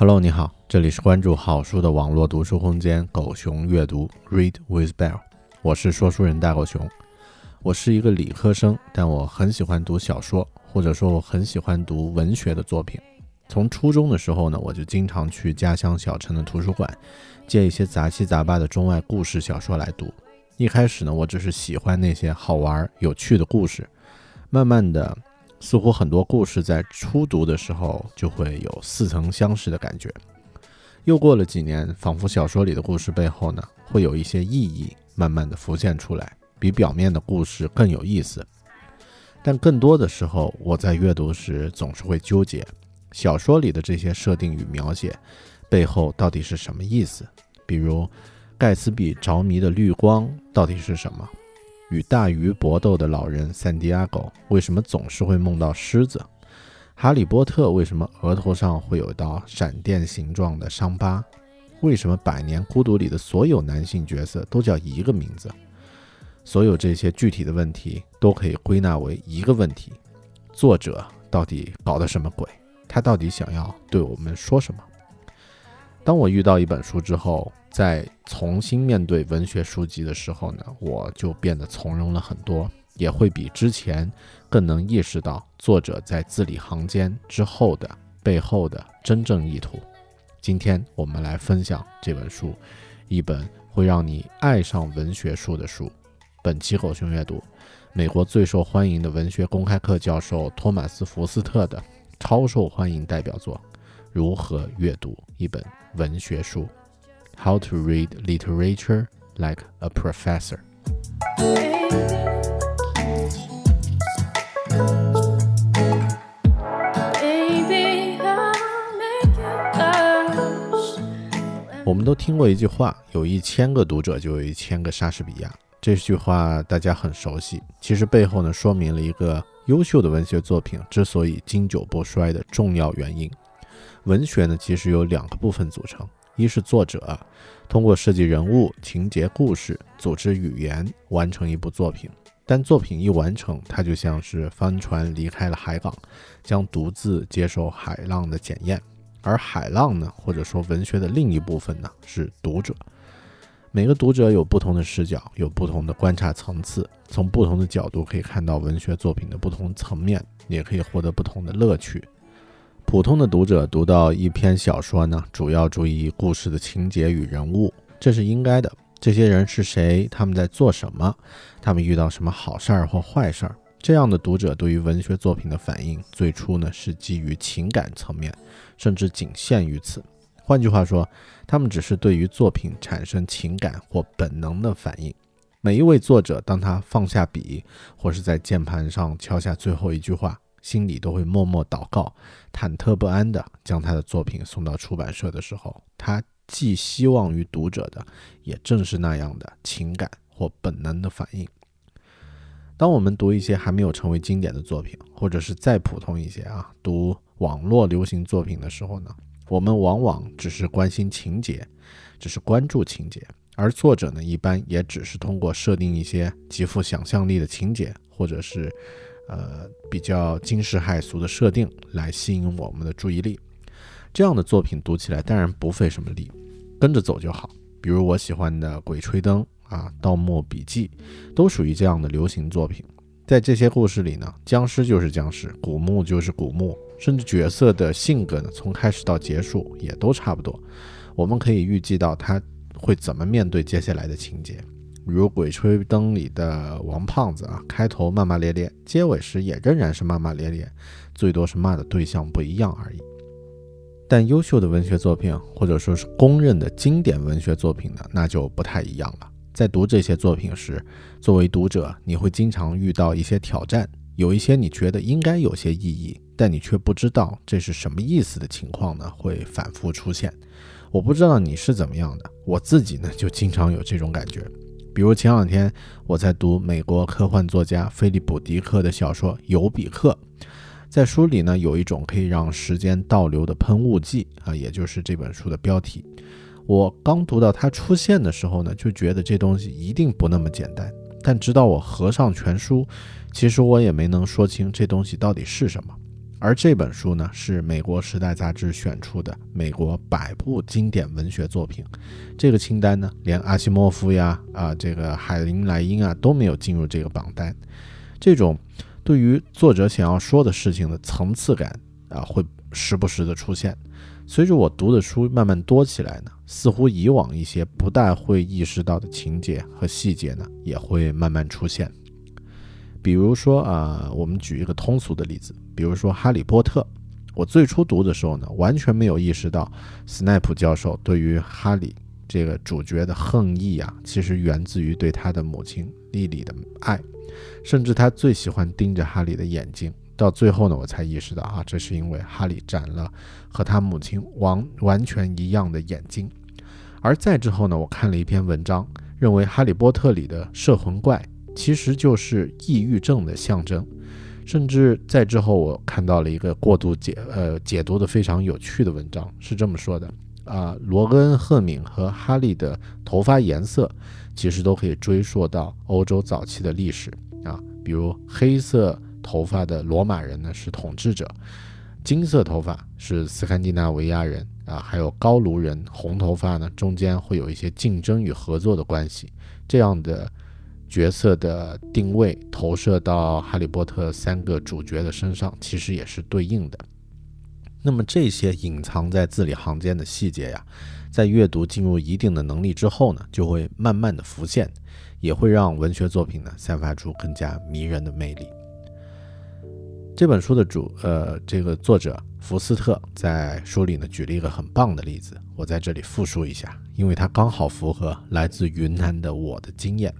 Hello，你好，这里是关注好书的网络读书空间“狗熊阅读 ”Read with Bear，我是说书人大狗熊。我是一个理科生，但我很喜欢读小说，或者说我很喜欢读文学的作品。从初中的时候呢，我就经常去家乡小城的图书馆借一些杂七杂八的中外故事小说来读。一开始呢，我只是喜欢那些好玩有趣的故事，慢慢的，似乎很多故事在初读的时候就会有似曾相识的感觉。又过了几年，仿佛小说里的故事背后呢，会有一些意义慢慢的浮现出来，比表面的故事更有意思。但更多的时候，我在阅读时总是会纠结，小说里的这些设定与描写背后到底是什么意思？比如，盖茨比着迷的绿光到底是什么？与大鱼搏斗的老人圣地亚哥为什么总是会梦到狮子？哈利波特为什么额头上会有一道闪电形状的伤疤？为什么《百年孤独》里的所有男性角色都叫一个名字？所有这些具体的问题都可以归纳为一个问题：作者到底搞的什么鬼？他到底想要对我们说什么？当我遇到一本书之后，在重新面对文学书籍的时候呢，我就变得从容了很多，也会比之前更能意识到作者在字里行间之后的背后的真正意图。今天我们来分享这本书，一本会让你爱上文学书的书。本期狗熊阅读，美国最受欢迎的文学公开课教授托马斯·福斯特的超受欢迎代表作《如何阅读一本文学书》（How to Read Literature Like a Professor）。Baby. 我们都听过一句话：“有一千个读者，就有一千个莎士比亚。”这句话大家很熟悉，其实背后呢，说明了一个优秀的文学作品之所以经久不衰的重要原因。文学呢，其实由两个部分组成：一是作者通过设计人物、情节、故事、组织语言完成一部作品。但作品一完成，它就像是帆船离开了海港，将独自接受海浪的检验。而海浪呢，或者说文学的另一部分呢，是读者。每个读者有不同的视角，有不同的观察层次，从不同的角度可以看到文学作品的不同层面，也可以获得不同的乐趣。普通的读者读到一篇小说呢，主要注意故事的情节与人物，这是应该的。这些人是谁？他们在做什么？他们遇到什么好事儿或坏事儿？这样的读者对于文学作品的反应，最初呢是基于情感层面，甚至仅限于此。换句话说，他们只是对于作品产生情感或本能的反应。每一位作者，当他放下笔，或是在键盘上敲下最后一句话，心里都会默默祷告，忐忑不安地将他的作品送到出版社的时候，他寄希望于读者的，也正是那样的情感或本能的反应。当我们读一些还没有成为经典的作品，或者是再普通一些啊，读网络流行作品的时候呢，我们往往只是关心情节，只是关注情节，而作者呢，一般也只是通过设定一些极富想象力的情节，或者是呃比较惊世骇俗的设定来吸引我们的注意力。这样的作品读起来当然不费什么力，跟着走就好。比如我喜欢的《鬼吹灯》啊，《盗墓笔记》，都属于这样的流行作品。在这些故事里呢，僵尸就是僵尸，古墓就是古墓，甚至角色的性格呢，从开始到结束也都差不多。我们可以预计到他会怎么面对接下来的情节。如《鬼吹灯》里的王胖子啊，开头骂骂咧咧，结尾时也仍然是骂骂咧咧，最多是骂的对象不一样而已。但优秀的文学作品，或者说是公认的经典文学作品呢，那就不太一样了。在读这些作品时，作为读者，你会经常遇到一些挑战，有一些你觉得应该有些意义，但你却不知道这是什么意思的情况呢，会反复出现。我不知道你是怎么样的，我自己呢就经常有这种感觉。比如前两天我在读美国科幻作家菲利普·迪克的小说《尤比克》。在书里呢，有一种可以让时间倒流的喷雾剂啊，也就是这本书的标题。我刚读到它出现的时候呢，就觉得这东西一定不那么简单。但直到我合上全书，其实我也没能说清这东西到底是什么。而这本书呢，是美国《时代》杂志选出的美国百部经典文学作品。这个清单呢，连阿西莫夫呀、啊这个海林莱因啊都没有进入这个榜单。这种。对于作者想要说的事情的层次感啊，会时不时的出现。随着我读的书慢慢多起来呢，似乎以往一些不大会意识到的情节和细节呢，也会慢慢出现。比如说啊，我们举一个通俗的例子，比如说《哈利波特》。我最初读的时候呢，完全没有意识到斯奈普教授对于哈利这个主角的恨意啊，其实源自于对他的母亲莉莉的爱。甚至他最喜欢盯着哈利的眼睛，到最后呢，我才意识到啊，这是因为哈利长了和他母亲完完全一样的眼睛。而再之后呢，我看了一篇文章，认为《哈利波特》里的摄魂怪其实就是抑郁症的象征。甚至在之后，我看到了一个过度解呃解读的非常有趣的文章，是这么说的啊，罗恩·赫敏和哈利的头发颜色其实都可以追溯到欧洲早期的历史。啊，比如黑色头发的罗马人呢是统治者，金色头发是斯堪的纳维亚人啊，还有高卢人红头发呢，中间会有一些竞争与合作的关系。这样的角色的定位投射到哈利波特三个主角的身上，其实也是对应的。那么这些隐藏在字里行间的细节呀，在阅读进入一定的能力之后呢，就会慢慢的浮现。也会让文学作品呢散发出更加迷人的魅力。这本书的主呃，这个作者福斯特在书里呢举了一个很棒的例子，我在这里复述一下，因为它刚好符合来自云南的我的经验。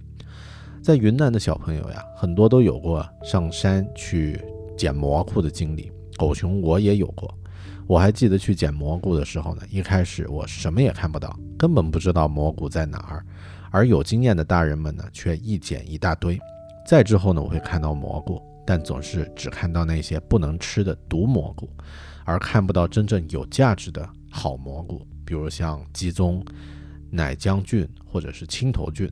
在云南的小朋友呀，很多都有过上山去捡蘑菇的经历，狗熊我也有过。我还记得去捡蘑菇的时候呢，一开始我什么也看不到，根本不知道蘑菇在哪儿。而有经验的大人们呢，却一捡一大堆。再之后呢，我会看到蘑菇，但总是只看到那些不能吃的毒蘑菇，而看不到真正有价值的好蘑菇，比如像鸡枞、奶浆菌或者是青头菌。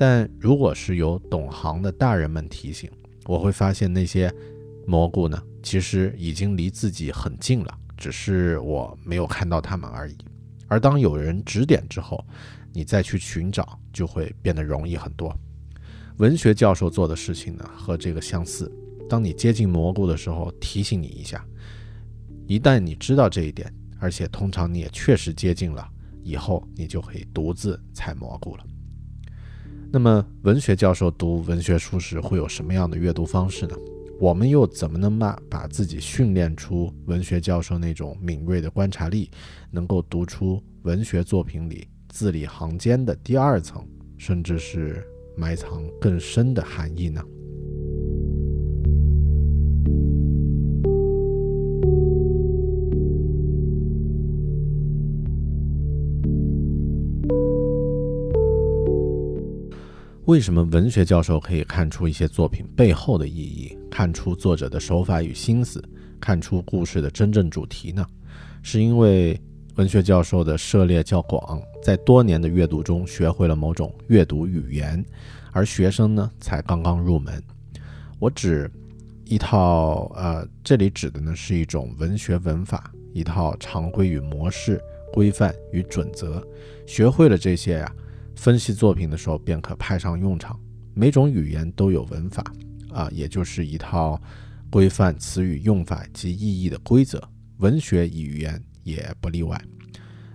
但如果是由懂行的大人们提醒，我会发现那些蘑菇呢，其实已经离自己很近了，只是我没有看到它们而已。而当有人指点之后，你再去寻找，就会变得容易很多。文学教授做的事情呢，和这个相似。当你接近蘑菇的时候，提醒你一下。一旦你知道这一点，而且通常你也确实接近了，以后你就可以独自采蘑菇了。那么，文学教授读文学书时会有什么样的阅读方式呢？我们又怎么能把把自己训练出文学教授那种敏锐的观察力，能够读出文学作品里？字里行间的第二层，甚至是埋藏更深的含义呢？为什么文学教授可以看出一些作品背后的意义，看出作者的手法与心思，看出故事的真正主题呢？是因为文学教授的涉猎较广。在多年的阅读中学会了某种阅读语言，而学生呢才刚刚入门。我指一套，呃，这里指的呢是一种文学文法，一套常规与模式、规范与准则。学会了这些呀，分析作品的时候便可派上用场。每种语言都有文法，啊，也就是一套规范词语用法及意义的规则。文学语言也不例外。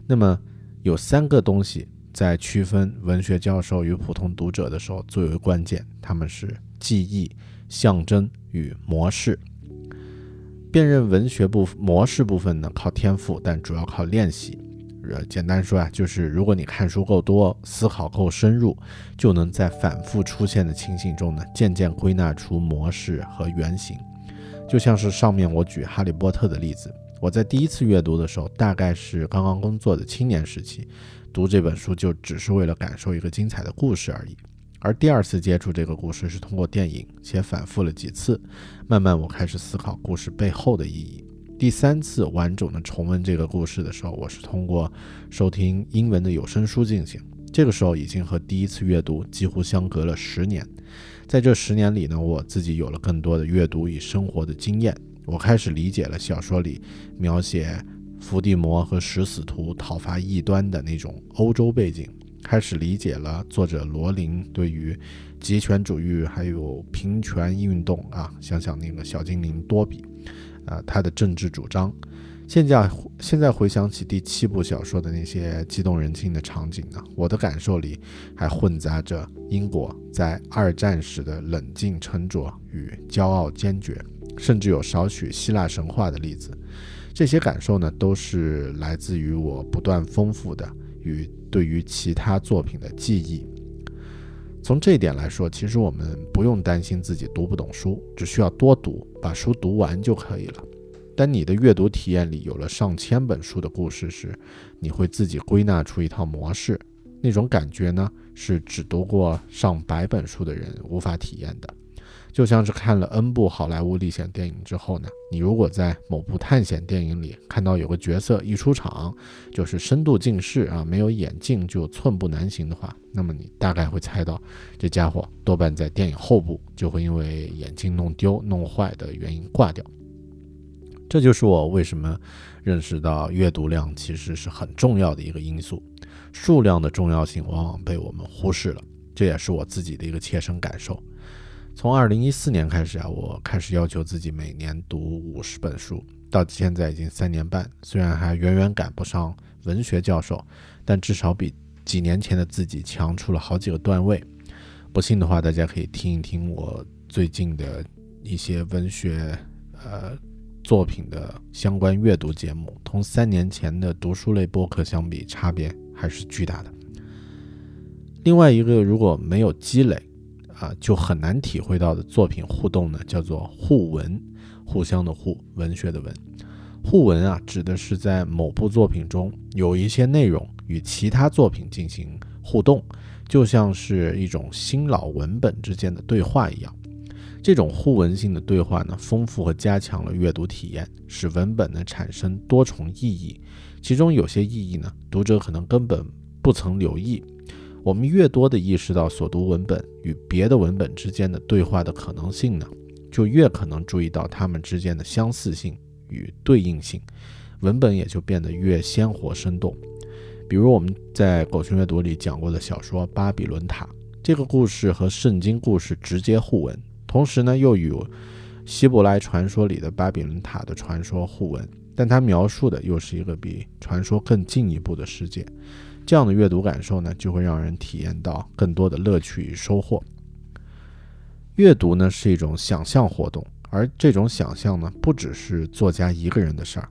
那么有三个东西在区分文学教授与普通读者的时候最为关键，他们是记忆、象征与模式。辨认文学部模式部分呢，靠天赋，但主要靠练习。呃，简单说啊，就是如果你看书够多，思考够深入，就能在反复出现的情形中呢，渐渐归纳出模式和原型。就像是上面我举《哈利波特》的例子，我在第一次阅读的时候，大概是刚刚工作的青年时期，读这本书就只是为了感受一个精彩的故事而已。而第二次接触这个故事是通过电影，且反复了几次，慢慢我开始思考故事背后的意义。第三次完整的重温这个故事的时候，我是通过收听英文的有声书进行。这个时候已经和第一次阅读几乎相隔了十年。在这十年里呢，我自己有了更多的阅读与生活的经验。我开始理解了小说里描写伏地魔和食死徒讨伐异端的那种欧洲背景，开始理解了作者罗琳对于极权主义还有平权运动啊，想想那个小精灵多比。啊，他的政治主张，现在现在回想起第七部小说的那些激动人心的场景呢，我的感受里还混杂着英国在二战时的冷静沉着与骄傲坚决，甚至有少许希腊神话的例子。这些感受呢，都是来自于我不断丰富的与对于其他作品的记忆。从这一点来说，其实我们不用担心自己读不懂书，只需要多读，把书读完就可以了。当你的阅读体验里有了上千本书的故事时，你会自己归纳出一套模式，那种感觉呢，是只读过上百本书的人无法体验的。就像是看了 N 部好莱坞历险电影之后呢，你如果在某部探险电影里看到有个角色一出场就是深度近视啊，没有眼镜就寸步难行的话，那么你大概会猜到这家伙多半在电影后部就会因为眼镜弄丢、弄坏的原因挂掉。这就是我为什么认识到阅读量其实是很重要的一个因素，数量的重要性往往被我们忽视了，这也是我自己的一个切身感受。从二零一四年开始啊，我开始要求自己每年读五十本书，到现在已经三年半。虽然还远远赶不上文学教授，但至少比几年前的自己强出了好几个段位。不信的话，大家可以听一听我最近的一些文学呃作品的相关阅读节目，同三年前的读书类播客相比，差别还是巨大的。另外一个，如果没有积累，啊，就很难体会到的作品互动呢，叫做互文，互相的互，文学的文。互文啊，指的是在某部作品中有一些内容与其他作品进行互动，就像是一种新老文本之间的对话一样。这种互文性的对话呢，丰富和加强了阅读体验，使文本呢产生多重意义。其中有些意义呢，读者可能根本不曾留意。我们越多的意识到所读文本与别的文本之间的对话的可能性呢，就越可能注意到它们之间的相似性与对应性，文本也就变得越鲜活生动。比如我们在狗熊阅读里讲过的小说《巴比伦塔》，这个故事和圣经故事直接互文，同时呢又与希伯来传说里的巴比伦塔的传说互文，但它描述的又是一个比传说更进一步的世界。这样的阅读感受呢，就会让人体验到更多的乐趣与收获。阅读呢是一种想象活动，而这种想象呢，不只是作家一个人的事儿。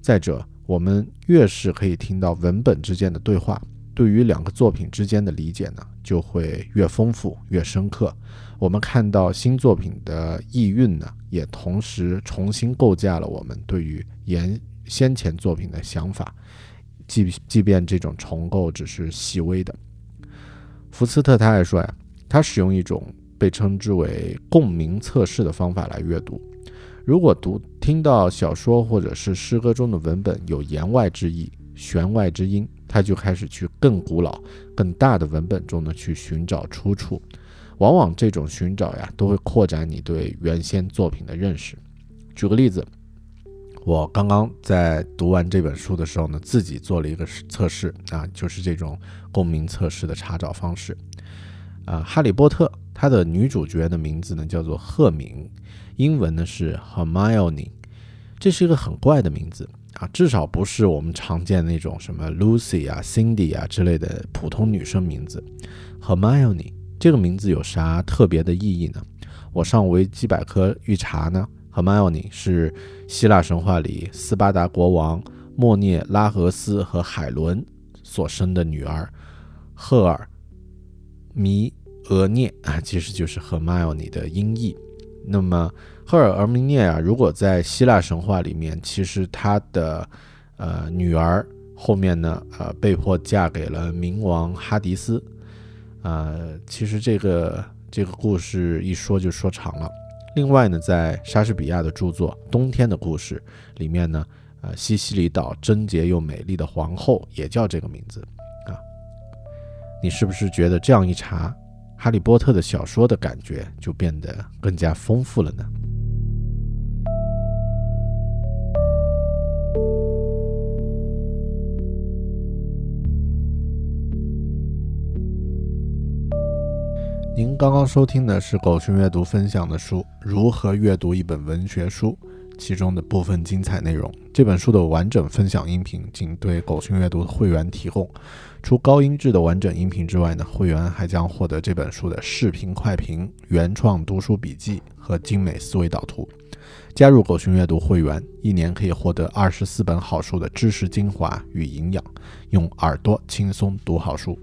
再者，我们越是可以听到文本之间的对话，对于两个作品之间的理解呢，就会越丰富、越深刻。我们看到新作品的意蕴呢，也同时重新构架了我们对于原先前作品的想法。即即便这种重构只是细微的，福斯特他还说呀，他使用一种被称之为共鸣测试的方法来阅读。如果读听到小说或者是诗歌中的文本有言外之意、弦外之音，他就开始去更古老、更大的文本中呢去寻找出处。往往这种寻找呀，都会扩展你对原先作品的认识。举个例子，我刚刚在读完这本书的时候呢，自己做了一个测试啊，就是这种共鸣测试的查找方式。啊，《哈利波特》它的女主角的名字呢叫做赫敏，英文呢是 Hermione，这是一个很怪的名字啊，至少不是我们常见那种什么 Lucy 啊、Cindy 啊之类的普通女生名字。Hermione 这个名字有啥特别的意义呢？我上维基百科一查呢，Hermione 是希腊神话里斯巴达国王莫涅拉俄斯和海伦所生的女儿赫尔弥俄涅啊，其实就是 Hermione 的音译。那么赫尔俄弥涅啊，如果在希腊神话里面，其实她的呃女儿后面呢，呃被迫嫁给了冥王哈迪斯。呃，其实这个这个故事一说就说长了。另外呢，在莎士比亚的著作《冬天的故事》里面呢，呃，西西里岛贞洁又美丽的皇后也叫这个名字啊。你是不是觉得这样一查，《哈利波特》的小说的感觉就变得更加丰富了呢？您刚刚收听的是狗熊阅读分享的书《如何阅读一本文学书》其中的部分精彩内容。这本书的完整分享音频仅对狗熊阅读的会员提供。除高音质的完整音频之外呢，会员还将获得这本书的视频快评、原创读书笔记和精美思维导图。加入狗熊阅读会员，一年可以获得二十四本好书的知识精华与营养，用耳朵轻松读好书。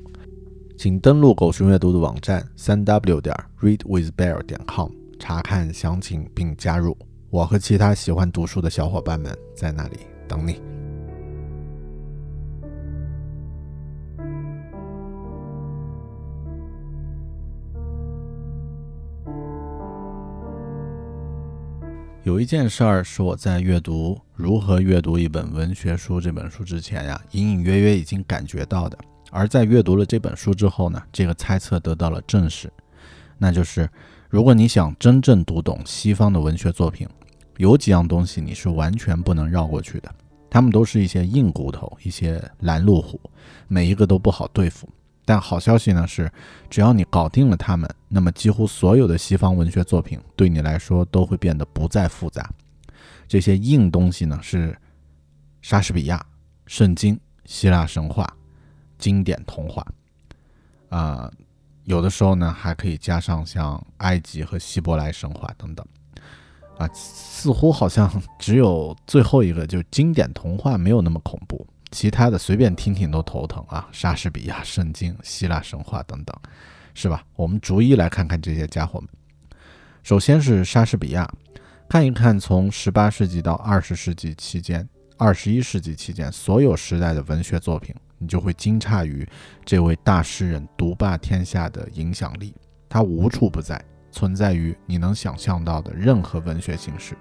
请登录狗熊阅读的网站三 w 点 readwithbear 点 com 查看详情并加入。我和其他喜欢读书的小伙伴们在那里等你。有一件事儿是我在阅读《如何阅读一本文学书》这本书之前呀，隐隐约约已经感觉到的。而在阅读了这本书之后呢，这个猜测得到了证实，那就是如果你想真正读懂西方的文学作品，有几样东西你是完全不能绕过去的，他们都是一些硬骨头，一些拦路虎，每一个都不好对付。但好消息呢是，只要你搞定了他们，那么几乎所有的西方文学作品对你来说都会变得不再复杂。这些硬东西呢是莎士比亚、圣经、希腊神话。经典童话，啊，有的时候呢还可以加上像埃及和希伯来神话等等，啊，似乎好像只有最后一个就经典童话没有那么恐怖，其他的随便听听都头疼啊，莎士比亚、圣经、希腊神话等等，是吧？我们逐一来看看这些家伙们。首先是莎士比亚，看一看从十八世纪到二十世纪期间，二十一世纪期间所有时代的文学作品。你就会惊诧于这位大诗人独霸天下的影响力，他无处不在，存在于你能想象到的任何文学形式。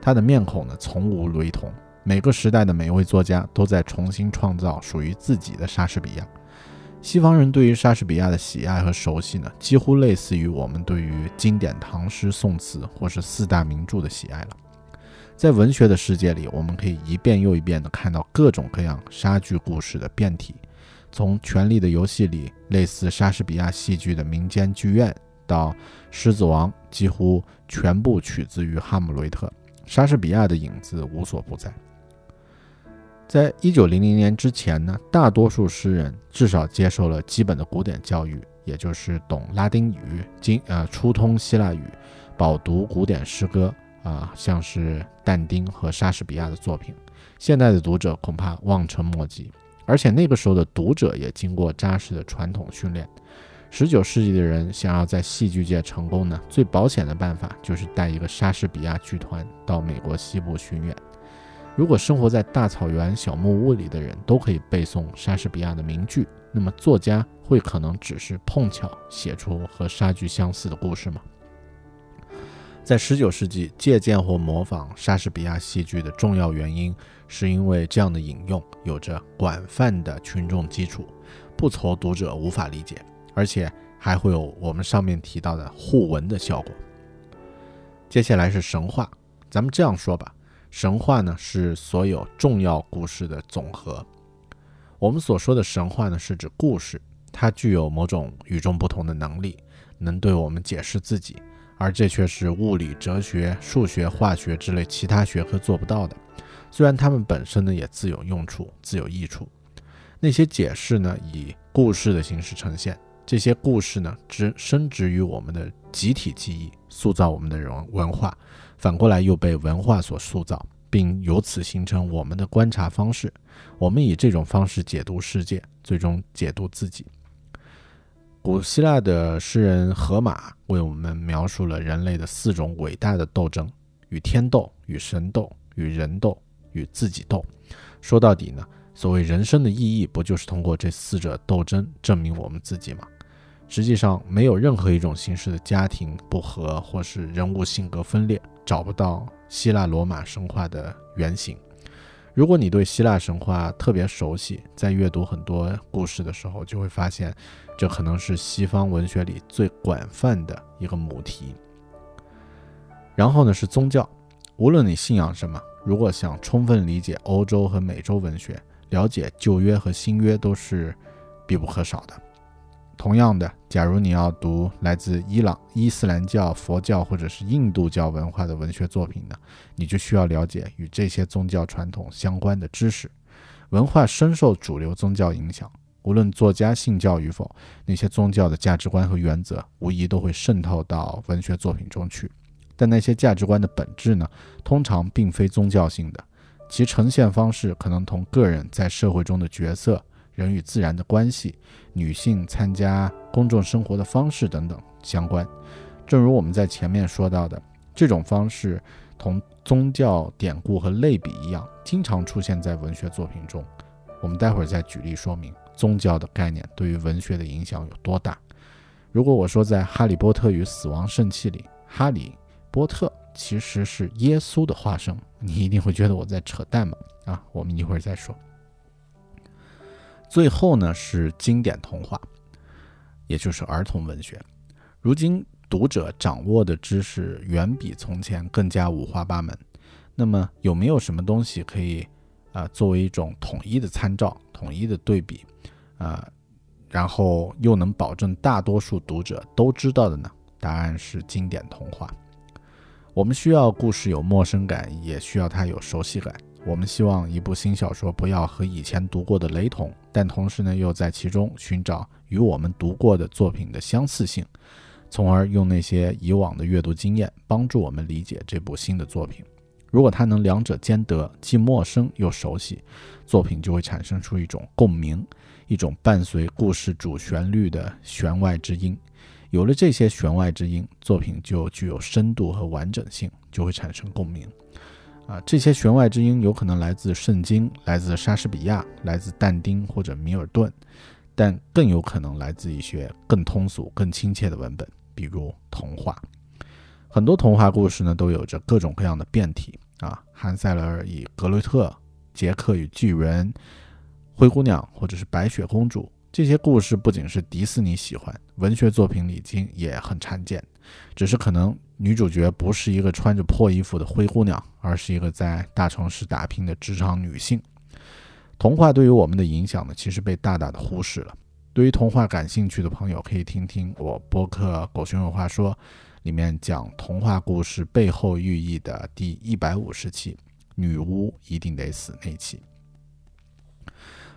他的面孔呢，从无雷同。每个时代的每一位作家都在重新创造属于自己的莎士比亚。西方人对于莎士比亚的喜爱和熟悉呢，几乎类似于我们对于经典唐诗宋词或是四大名著的喜爱了。在文学的世界里，我们可以一遍又一遍地看到各种各样莎剧故事的变体，从《权力的游戏》里类似莎士比亚戏剧的民间剧院，到《狮子王》几乎全部取自于《哈姆雷特》，莎士比亚的影子无所不在。在一九零零年之前呢，大多数诗人至少接受了基本的古典教育，也就是懂拉丁语、经呃初通希腊语，饱读古典诗歌。啊，像是但丁和莎士比亚的作品，现代的读者恐怕望尘莫及。而且那个时候的读者也经过扎实的传统训练。十九世纪的人想要在戏剧界成功呢，最保险的办法就是带一个莎士比亚剧团到美国西部巡演。如果生活在大草原小木屋里的人都可以背诵莎士比亚的名句，那么作家会可能只是碰巧写出和莎剧相似的故事吗？在十九世纪，借鉴或模仿莎士比亚戏剧的重要原因，是因为这样的引用有着广泛的群众基础，不愁读者无法理解，而且还会有我们上面提到的互文的效果。接下来是神话，咱们这样说吧，神话呢是所有重要故事的总和。我们所说的神话呢，是指故事，它具有某种与众不同的能力，能对我们解释自己。而这却是物理、哲学、数学、化学之类其他学科做不到的。虽然它们本身呢也自有用处、自有益处。那些解释呢以故事的形式呈现，这些故事呢植深植于我们的集体记忆，塑造我们的人文化，反过来又被文化所塑造，并由此形成我们的观察方式。我们以这种方式解读世界，最终解读自己。古希腊的诗人荷马为我们描述了人类的四种伟大的斗争：与天斗、与神斗、与人斗、与自己斗。说到底呢，所谓人生的意义，不就是通过这四者斗争证明我们自己吗？实际上，没有任何一种形式的家庭不和，或是人物性格分裂，找不到希腊罗马神话的原型。如果你对希腊神话特别熟悉，在阅读很多故事的时候，就会发现，这可能是西方文学里最广泛的一个母题。然后呢，是宗教。无论你信仰什么，如果想充分理解欧洲和美洲文学，了解旧约和新约，都是必不可少的。同样的，假如你要读来自伊朗、伊斯兰教、佛教或者是印度教文化的文学作品呢，你就需要了解与这些宗教传统相关的知识。文化深受主流宗教影响，无论作家信教与否，那些宗教的价值观和原则无疑都会渗透到文学作品中去。但那些价值观的本质呢，通常并非宗教性的，其呈现方式可能同个人在社会中的角色。人与自然的关系，女性参加公众生活的方式等等相关。正如我们在前面说到的，这种方式同宗教典故和类比一样，经常出现在文学作品中。我们待会儿再举例说明宗教的概念对于文学的影响有多大。如果我说在《哈利波特与死亡圣器》里，哈利波特其实是耶稣的化身，你一定会觉得我在扯淡嘛？啊，我们一会儿再说。最后呢是经典童话，也就是儿童文学。如今读者掌握的知识远比从前更加五花八门。那么有没有什么东西可以啊作为一种统一的参照、统一的对比啊，然后又能保证大多数读者都知道的呢？答案是经典童话。我们需要故事有陌生感，也需要它有熟悉感。我们希望一部新小说不要和以前读过的雷同，但同时呢，又在其中寻找与我们读过的作品的相似性，从而用那些以往的阅读经验帮助我们理解这部新的作品。如果它能两者兼得，既陌生又熟悉，作品就会产生出一种共鸣，一种伴随故事主旋律的弦外之音。有了这些弦外之音，作品就具有深度和完整性，就会产生共鸣。啊，这些弦外之音有可能来自圣经，来自莎士比亚，来自但丁或者米尔顿，但更有可能来自一些更通俗、更亲切的文本，比如童话。很多童话故事呢，都有着各种各样的变体啊，韩塞尔与格雷特、杰克与巨人、灰姑娘或者是白雪公主，这些故事不仅是迪士尼喜欢，文学作品里经也很常见，只是可能。女主角不是一个穿着破衣服的灰姑娘，而是一个在大城市打拼的职场女性。童话对于我们的影响呢，其实被大大的忽视了。对于童话感兴趣的朋友，可以听听我播客《狗熊有话说》里面讲童话故事背后寓意的第一百五十期《女巫一定得死》那一期。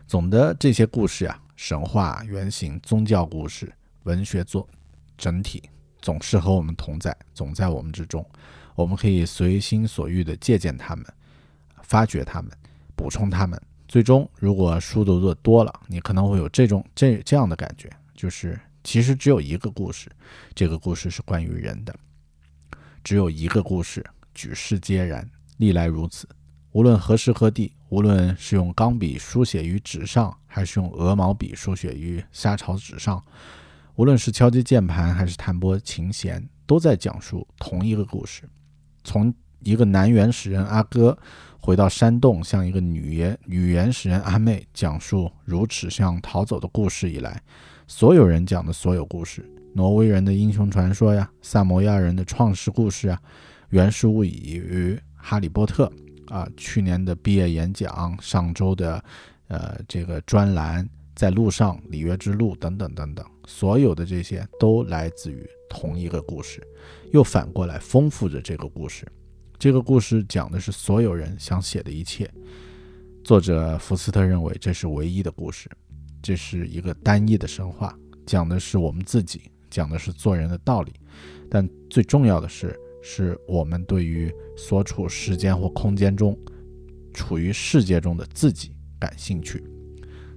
总的这些故事啊，神话原型、宗教故事、文学作整体。总是和我们同在，总在我们之中。我们可以随心所欲地借鉴他们，发掘他们，补充他们。最终，如果书读的多了，你可能会有这种这这样的感觉，就是其实只有一个故事，这个故事是关于人的。只有一个故事，举世皆然，历来如此。无论何时何地，无论是用钢笔书写于纸上，还是用鹅毛笔书写于沙草纸上。无论是敲击键盘还是弹拨琴弦，都在讲述同一个故事，从一个男原始人阿哥回到山洞，向一个女原女原始人阿妹讲述如此像逃走的故事以来，所有人讲的所有故事，挪威人的英雄传说呀，萨摩亚人的创世故事啊，原始物语与哈利波特。啊，去年的毕业演讲，上周的呃这个专栏，在路上里约之路等等等等，所有的这些都来自于同一个故事，又反过来丰富着这个故事。这个故事讲的是所有人想写的一切。作者福斯特认为这是唯一的故事，这是一个单一的神话，讲的是我们自己，讲的是做人的道理。但最重要的是，是我们对于所处时间或空间中、处于世界中的自己感兴趣。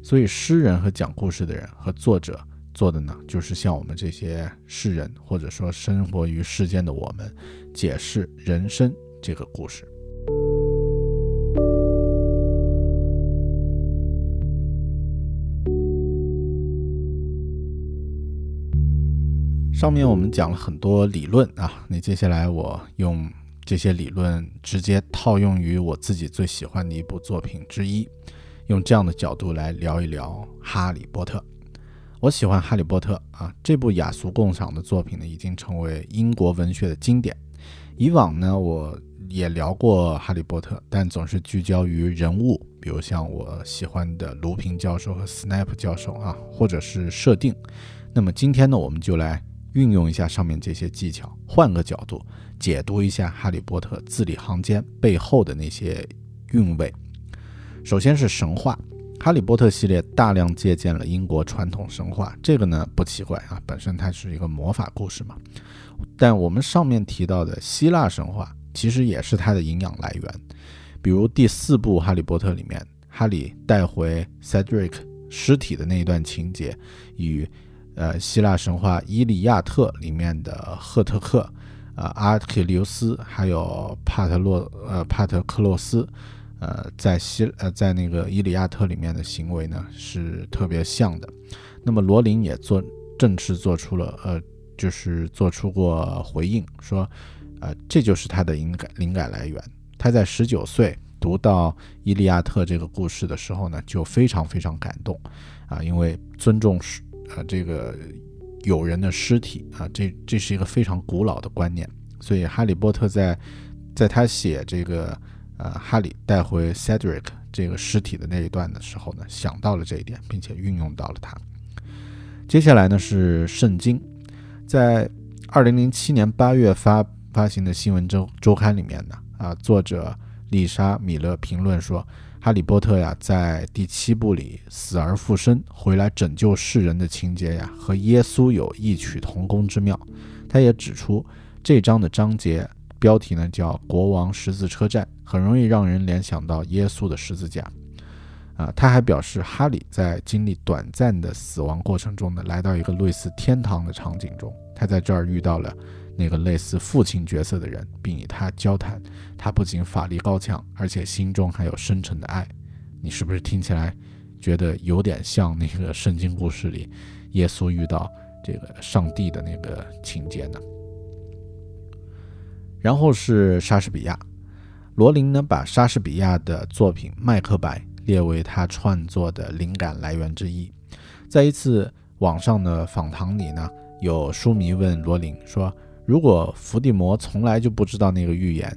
所以，诗人和讲故事的人和作者做的呢，就是向我们这些世人，或者说生活于世间的我们，解释人生这个故事。上面我们讲了很多理论啊，那接下来我用这些理论直接套用于我自己最喜欢的一部作品之一，用这样的角度来聊一聊《哈利波特》。我喜欢《哈利波特》啊，这部雅俗共赏的作品呢，已经成为英国文学的经典。以往呢，我也聊过《哈利波特》，但总是聚焦于人物，比如像我喜欢的卢平教授和斯奈普教授啊，或者是设定。那么今天呢，我们就来运用一下上面这些技巧，换个角度解读一下《哈利波特》字里行间背后的那些韵味。首先是神话，《哈利波特》系列大量借鉴了英国传统神话，这个呢不奇怪啊，本身它是一个魔法故事嘛。但我们上面提到的希腊神话，其实也是它的营养来源。比如第四部《哈利波特》里面，哈利带回 Cedric 尸体的那一段情节，与呃希腊神话《伊利亚特》里面的赫特克、呃阿提留斯，还有帕特洛呃帕特克洛斯，呃在希呃在那个《伊利亚特》里面的行为呢是特别像的。那么罗琳也做正式做出了呃。就是做出过回应，说，呃，这就是他的灵感灵感来源。他在十九岁读到《伊利亚特》这个故事的时候呢，就非常非常感动，啊，因为尊重尸，呃，这个友人的尸体啊，这这是一个非常古老的观念。所以，哈利波特在在他写这个，呃，哈利带回 Cedric 这个尸体的那一段的时候呢，想到了这一点，并且运用到了它。接下来呢是圣经。在二零零七年八月发发行的新闻周周刊里面呢，啊，作者丽莎米勒评论说，哈利波特呀，在第七部里死而复生，回来拯救世人的情节呀，和耶稣有异曲同工之妙。他也指出，这章的章节标题呢叫“国王十字车站”，很容易让人联想到耶稣的十字架。啊，他还表示，哈利在经历短暂的死亡过程中呢，来到一个类似天堂的场景中。他在这儿遇到了那个类似父亲角色的人，并与他交谈。他不仅法力高强，而且心中还有深沉的爱。你是不是听起来觉得有点像那个圣经故事里耶稣遇到这个上帝的那个情节呢？然后是莎士比亚，罗琳呢把莎士比亚的作品《麦克白》。列为他创作的灵感来源之一。在一次网上的访谈里呢，有书迷问罗琳说：“如果伏地魔从来就不知道那个预言，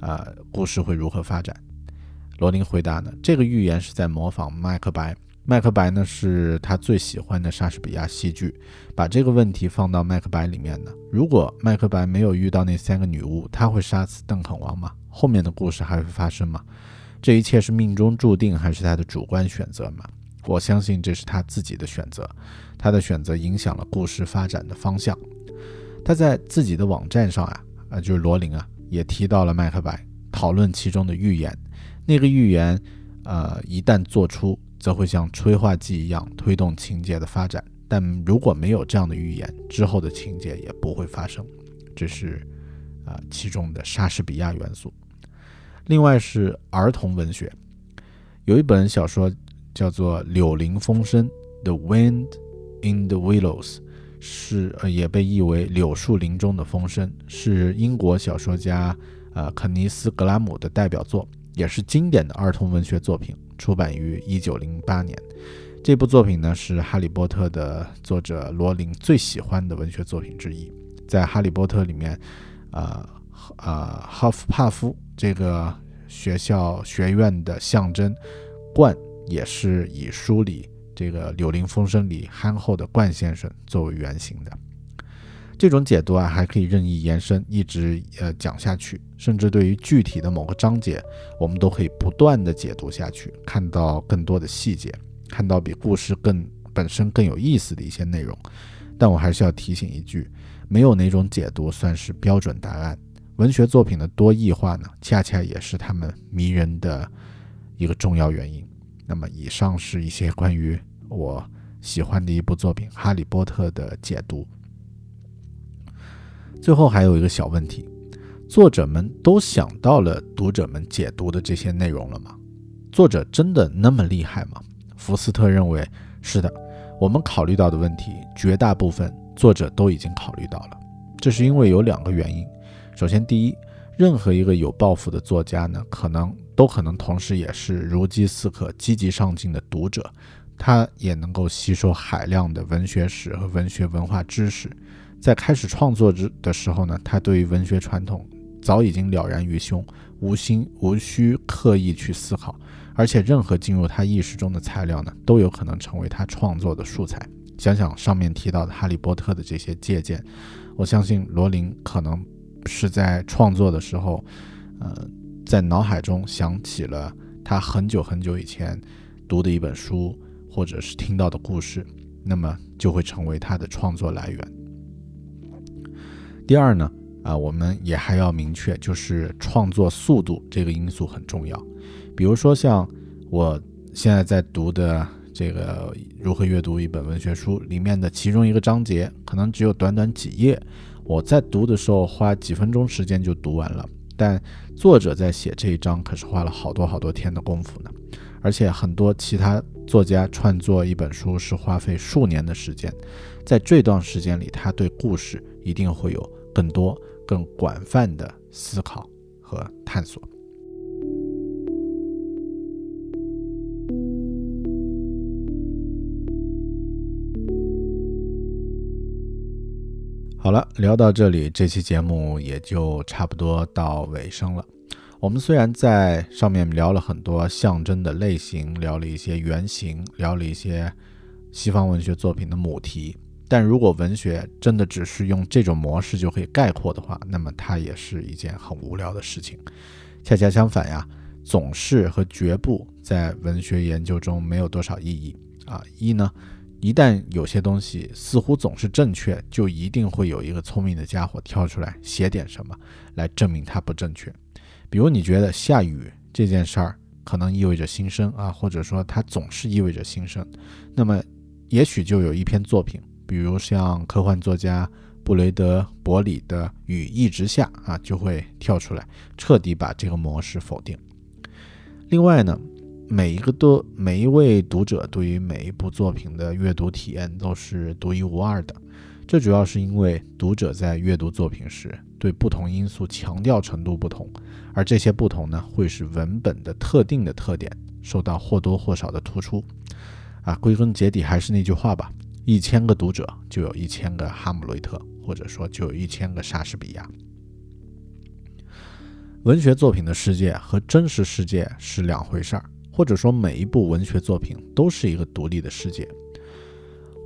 啊，故事会如何发展？”罗琳回答呢：“这个预言是在模仿《麦克白》。麦克白呢是他最喜欢的莎士比亚戏剧。把这个问题放到《麦克白》里面呢，如果麦克白没有遇到那三个女巫，他会杀死邓肯王吗？后面的故事还会发生吗？”这一切是命中注定，还是他的主观选择吗？我相信这是他自己的选择，他的选择影响了故事发展的方向。他在自己的网站上啊，啊，就是罗琳啊，也提到了麦克白，讨论其中的预言。那个预言，呃，一旦做出，则会像催化剂一样推动情节的发展；但如果没有这样的预言，之后的情节也不会发生。这是啊，其中的莎士比亚元素。另外是儿童文学，有一本小说叫做《柳林风声》（The Wind in the Willows），是呃也被译为《柳树林中的风声》，是英国小说家呃肯尼斯·格拉姆的代表作，也是经典的儿童文学作品，出版于1908年。这部作品呢是《哈利波特》的作者罗琳最喜欢的文学作品之一。在《哈利波特》里面，呃呃，哈夫帕夫这个学校学院的象征冠，也是以书里这个《柳林风声》里憨厚的冠先生作为原型的。这种解读啊，还可以任意延伸，一直呃讲下去，甚至对于具体的某个章节，我们都可以不断的解读下去，看到更多的细节。看到比故事更本身更有意思的一些内容，但我还是要提醒一句，没有哪种解读算是标准答案。文学作品的多异化呢，恰恰也是他们迷人的一个重要原因。那么，以上是一些关于我喜欢的一部作品《哈利波特》的解读。最后还有一个小问题：作者们都想到了读者们解读的这些内容了吗？作者真的那么厉害吗？福斯特认为是的，我们考虑到的问题，绝大部分作者都已经考虑到了。这是因为有两个原因。首先，第一，任何一个有抱负的作家呢，可能都可能同时也是如饥似渴、积极上进的读者，他也能够吸收海量的文学史和文学文化知识。在开始创作之的时候呢，他对于文学传统早已经了然于胸，无心无需刻意去思考。而且，任何进入他意识中的材料呢，都有可能成为他创作的素材。想想上面提到的《哈利波特》的这些借鉴，我相信罗琳可能是在创作的时候，呃，在脑海中想起了他很久很久以前读的一本书，或者是听到的故事，那么就会成为他的创作来源。第二呢，啊，我们也还要明确，就是创作速度这个因素很重要。比如说，像我现在在读的这个《如何阅读一本文学书》里面的其中一个章节，可能只有短短几页，我在读的时候花几分钟时间就读完了。但作者在写这一章可是花了好多好多天的功夫呢。而且很多其他作家创作一本书是花费数年的时间，在这段时间里，他对故事一定会有更多、更广泛的思考和探索。好了，聊到这里，这期节目也就差不多到尾声了。我们虽然在上面聊了很多象征的类型，聊了一些原型，聊了一些西方文学作品的母题，但如果文学真的只是用这种模式就可以概括的话，那么它也是一件很无聊的事情。恰恰相反呀，总是和绝不在文学研究中没有多少意义啊。一呢？一旦有些东西似乎总是正确，就一定会有一个聪明的家伙跳出来写点什么来证明它不正确。比如你觉得下雨这件事儿可能意味着新生啊，或者说它总是意味着新生，那么也许就有一篇作品，比如像科幻作家布雷德伯里的《雨一直下》啊，就会跳出来彻底把这个模式否定。另外呢？每一个都每一位读者对于每一部作品的阅读体验都是独一无二的，这主要是因为读者在阅读作品时对不同因素强调程度不同，而这些不同呢，会使文本的特定的特点受到或多或少的突出。啊，归根结底还是那句话吧，一千个读者就有一千个哈姆雷特，或者说就有一千个莎士比亚。文学作品的世界和真实世界是两回事儿。或者说，每一部文学作品都是一个独立的世界。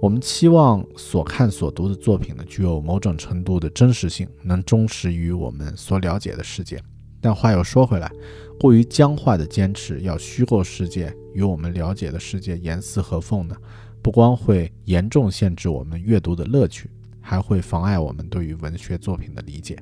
我们期望所看所读的作品呢，具有某种程度的真实性，能忠实于我们所了解的世界。但话又说回来，过于僵化的坚持要虚构世界与我们了解的世界严丝合缝呢，不光会严重限制我们阅读的乐趣，还会妨碍我们对于文学作品的理解。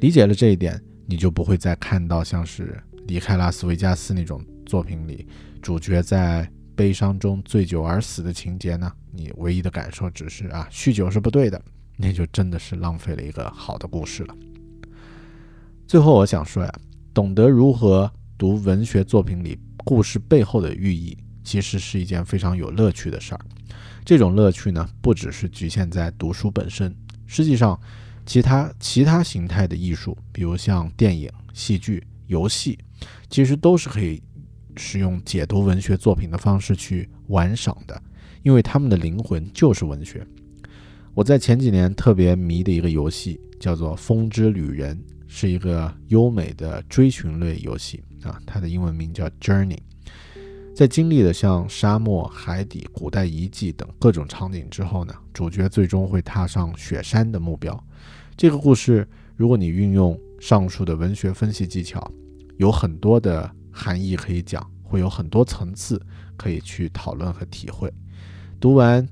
理解了这一点，你就不会再看到像是离开拉斯维加斯那种。作品里主角在悲伤中醉酒而死的情节呢？你唯一的感受只是啊，酗酒是不对的，那就真的是浪费了一个好的故事了。最后我想说呀，懂得如何读文学作品里故事背后的寓意，其实是一件非常有乐趣的事儿。这种乐趣呢，不只是局限在读书本身，实际上，其他其他形态的艺术，比如像电影、戏剧、游戏，其实都是可以使用解读文学作品的方式去玩赏的，因为他们的灵魂就是文学。我在前几年特别迷的一个游戏叫做《风之旅人》，是一个优美的追寻类游戏啊，它的英文名叫 Journey。在经历了像沙漠、海底、古代遗迹等各种场景之后呢，主角最终会踏上雪山的目标。这个故事，如果你运用上述的文学分析技巧，有很多的含义可以讲，会有很多层次可以去讨论和体会。读完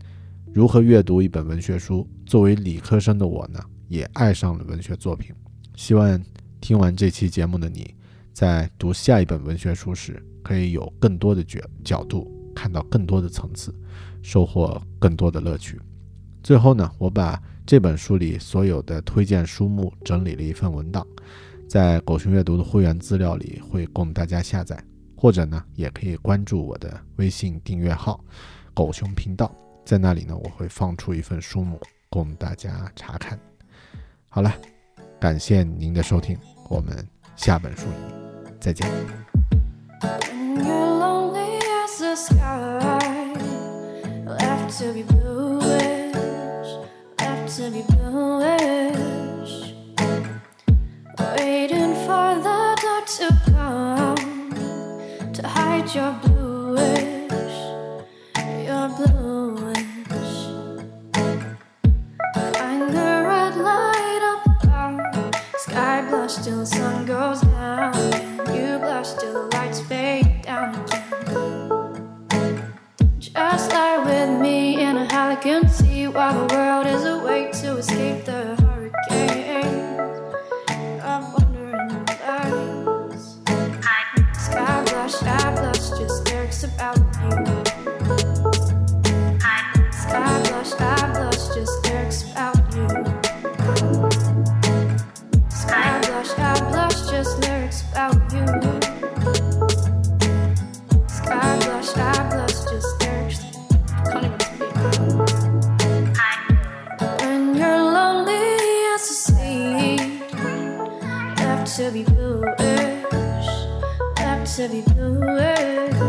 如何阅读一本文学书，作为理科生的我呢，也爱上了文学作品。希望听完这期节目的你，在读下一本文学书时，可以有更多的角角度，看到更多的层次，收获更多的乐趣。最后呢，我把这本书里所有的推荐书目整理了一份文档，在狗熊阅读的会员资料里会供大家下载，或者呢，也可以关注我的微信订阅号“狗熊频道”，在那里呢，我会放出一份书目供大家查看。好了，感谢您的收听，我们下本书里再见。When you're lonely as the sky, left to be bluish, left to be bluish, waiting for the dark to come to hide your bluish, your bluish. Find the red light up sky blush till sun far away. to be bluer, got to be bluer.